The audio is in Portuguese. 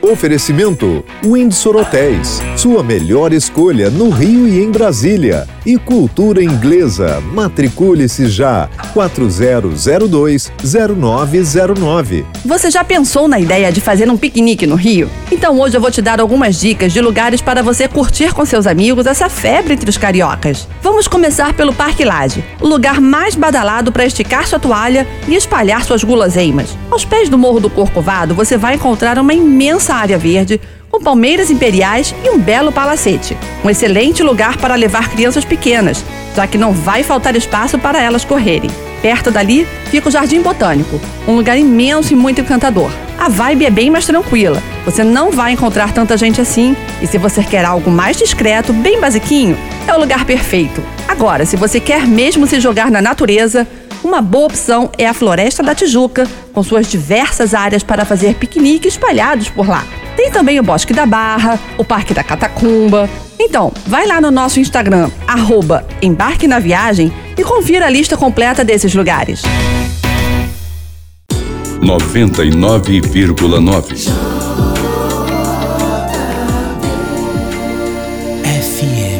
Oferecimento Windsor Hotéis, sua melhor escolha no Rio e em Brasília. E Cultura Inglesa, matricule-se já, 4002-0909. Você já pensou na ideia de fazer um piquenique no Rio? Então hoje eu vou te dar algumas dicas de lugares para você curtir com seus amigos essa febre entre os cariocas. Vamos começar pelo Parque Lage, o lugar mais badalado para esticar sua toalha e espalhar suas guloseimas. Aos pés do Morro do Corcovado você vai encontrar uma imensa área verde com palmeiras imperiais e um belo palacete. Um excelente lugar para levar crianças pequenas, já que não vai faltar espaço para elas correrem. Perto dali fica o Jardim Botânico, um lugar imenso e muito encantador. A vibe é bem mais tranquila, você não vai encontrar tanta gente assim, e se você quer algo mais discreto, bem basiquinho, é o lugar perfeito. Agora, se você quer mesmo se jogar na natureza, uma boa opção é a Floresta da Tijuca, com suas diversas áreas para fazer piquenique espalhados por lá. Tem também o Bosque da Barra, o Parque da Catacumba. Então, vai lá no nosso Instagram, arroba Embarque na Viagem e confira a lista completa desses lugares. 99,9 FM